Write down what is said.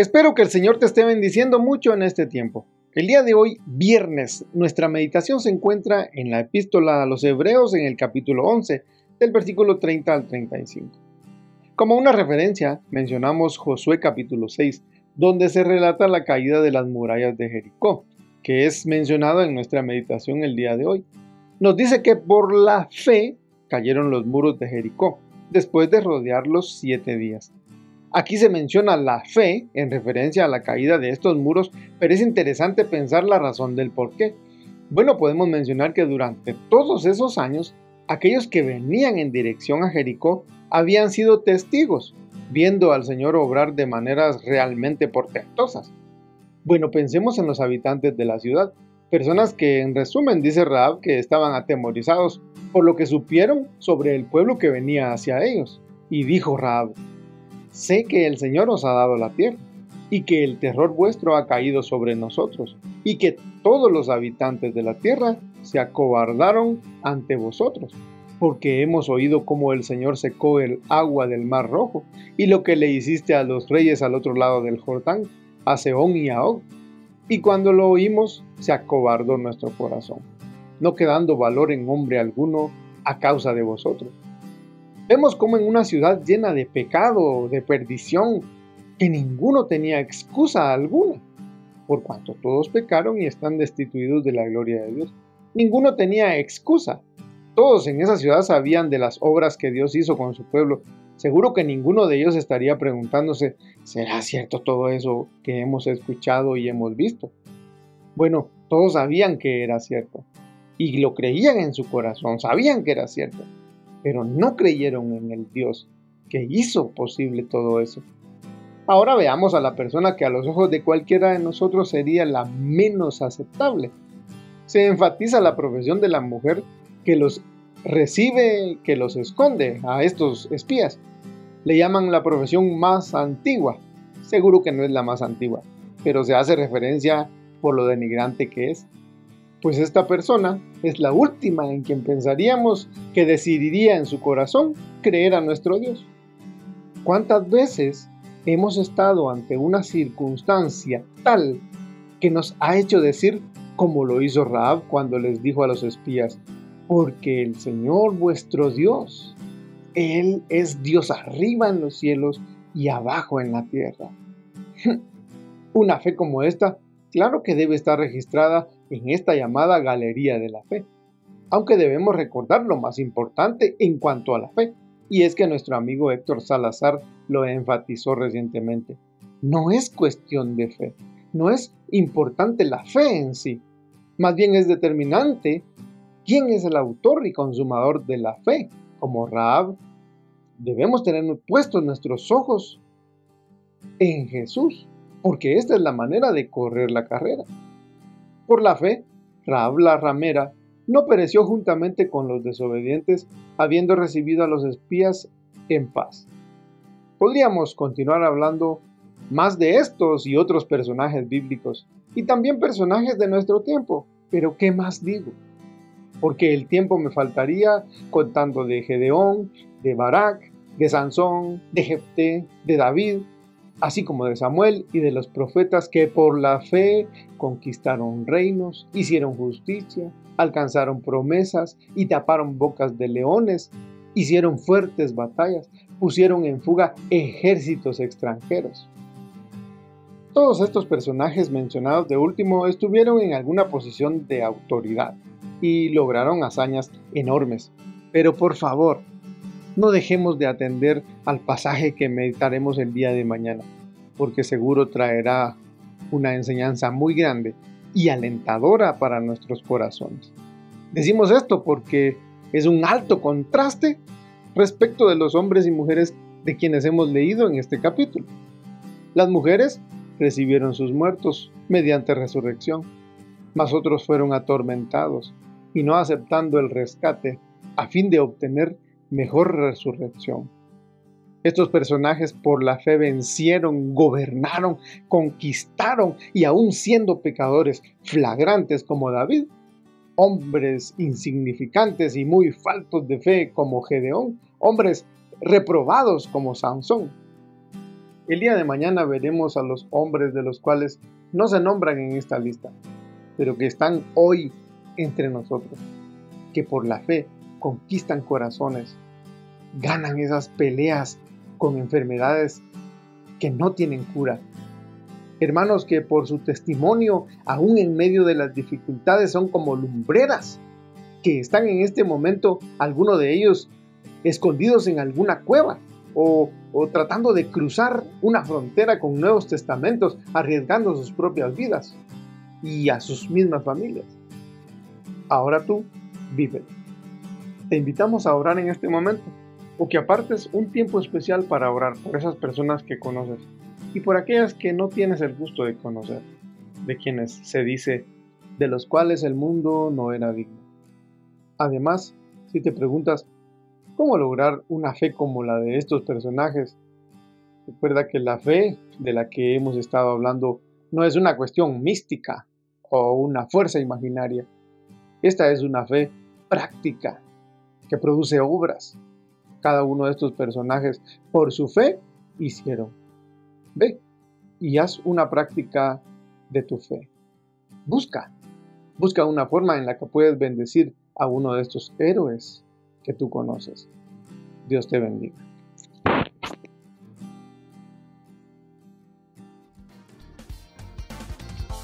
Espero que el Señor te esté bendiciendo mucho en este tiempo. El día de hoy, viernes, nuestra meditación se encuentra en la epístola a los Hebreos en el capítulo 11, del versículo 30 al 35. Como una referencia, mencionamos Josué capítulo 6, donde se relata la caída de las murallas de Jericó, que es mencionado en nuestra meditación el día de hoy. Nos dice que por la fe cayeron los muros de Jericó, después de rodearlos siete días. Aquí se menciona la fe en referencia a la caída de estos muros, pero es interesante pensar la razón del por qué. Bueno, podemos mencionar que durante todos esos años, aquellos que venían en dirección a Jericó habían sido testigos, viendo al Señor obrar de maneras realmente portentosas. Bueno, pensemos en los habitantes de la ciudad, personas que en resumen dice Raab que estaban atemorizados por lo que supieron sobre el pueblo que venía hacia ellos. Y dijo Raab, sé que el Señor os ha dado la tierra, y que el terror vuestro ha caído sobre nosotros, y que todos los habitantes de la tierra se acobardaron ante vosotros, porque hemos oído cómo el Señor secó el agua del mar rojo, y lo que le hiciste a los reyes al otro lado del Jordán, a Seón y a Og. Y cuando lo oímos, se acobardó nuestro corazón, no quedando valor en hombre alguno a causa de vosotros Vemos como en una ciudad llena de pecado, de perdición, que ninguno tenía excusa alguna, por cuanto todos pecaron y están destituidos de la gloria de Dios. Ninguno tenía excusa. Todos en esa ciudad sabían de las obras que Dios hizo con su pueblo. Seguro que ninguno de ellos estaría preguntándose, ¿será cierto todo eso que hemos escuchado y hemos visto? Bueno, todos sabían que era cierto y lo creían en su corazón, sabían que era cierto pero no creyeron en el Dios que hizo posible todo eso. Ahora veamos a la persona que a los ojos de cualquiera de nosotros sería la menos aceptable. Se enfatiza la profesión de la mujer que los recibe, que los esconde a estos espías. Le llaman la profesión más antigua. Seguro que no es la más antigua, pero se hace referencia por lo denigrante que es pues esta persona es la última en quien pensaríamos que decidiría en su corazón creer a nuestro Dios. ¿Cuántas veces hemos estado ante una circunstancia tal que nos ha hecho decir como lo hizo Raab cuando les dijo a los espías, porque el Señor vuestro Dios, Él es Dios arriba en los cielos y abajo en la tierra. Una fe como esta, claro que debe estar registrada en esta llamada galería de la fe. Aunque debemos recordar lo más importante en cuanto a la fe, y es que nuestro amigo Héctor Salazar lo enfatizó recientemente. No es cuestión de fe, no es importante la fe en sí, más bien es determinante quién es el autor y consumador de la fe, como Raab. Debemos tener puestos nuestros ojos en Jesús, porque esta es la manera de correr la carrera. Por la fe, Raab la ramera no pereció juntamente con los desobedientes, habiendo recibido a los espías en paz. Podríamos continuar hablando más de estos y otros personajes bíblicos, y también personajes de nuestro tiempo, pero ¿qué más digo? Porque el tiempo me faltaría contando de Gedeón, de Barak, de Sansón, de Jefté, de David, así como de Samuel y de los profetas que por la fe conquistaron reinos, hicieron justicia, alcanzaron promesas y taparon bocas de leones, hicieron fuertes batallas, pusieron en fuga ejércitos extranjeros. Todos estos personajes mencionados de último estuvieron en alguna posición de autoridad y lograron hazañas enormes. Pero por favor, no dejemos de atender al pasaje que meditaremos el día de mañana, porque seguro traerá una enseñanza muy grande y alentadora para nuestros corazones. Decimos esto porque es un alto contraste respecto de los hombres y mujeres de quienes hemos leído en este capítulo. Las mujeres recibieron sus muertos mediante resurrección, mas otros fueron atormentados y no aceptando el rescate a fin de obtener mejor resurrección. Estos personajes por la fe vencieron, gobernaron, conquistaron y aún siendo pecadores flagrantes como David, hombres insignificantes y muy faltos de fe como Gedeón, hombres reprobados como Sansón. El día de mañana veremos a los hombres de los cuales no se nombran en esta lista, pero que están hoy entre nosotros, que por la fe conquistan corazones, ganan esas peleas con enfermedades que no tienen cura. Hermanos que por su testimonio, aún en medio de las dificultades, son como lumbreras, que están en este momento, algunos de ellos, escondidos en alguna cueva o, o tratando de cruzar una frontera con nuevos testamentos, arriesgando sus propias vidas y a sus mismas familias. Ahora tú, vive. Te invitamos a orar en este momento o que apartes un tiempo especial para orar por esas personas que conoces y por aquellas que no tienes el gusto de conocer, de quienes se dice de los cuales el mundo no era digno. Además, si te preguntas cómo lograr una fe como la de estos personajes, recuerda que la fe de la que hemos estado hablando no es una cuestión mística o una fuerza imaginaria. Esta es una fe práctica que produce obras, cada uno de estos personajes por su fe hicieron. Ve y haz una práctica de tu fe. Busca, busca una forma en la que puedes bendecir a uno de estos héroes que tú conoces. Dios te bendiga.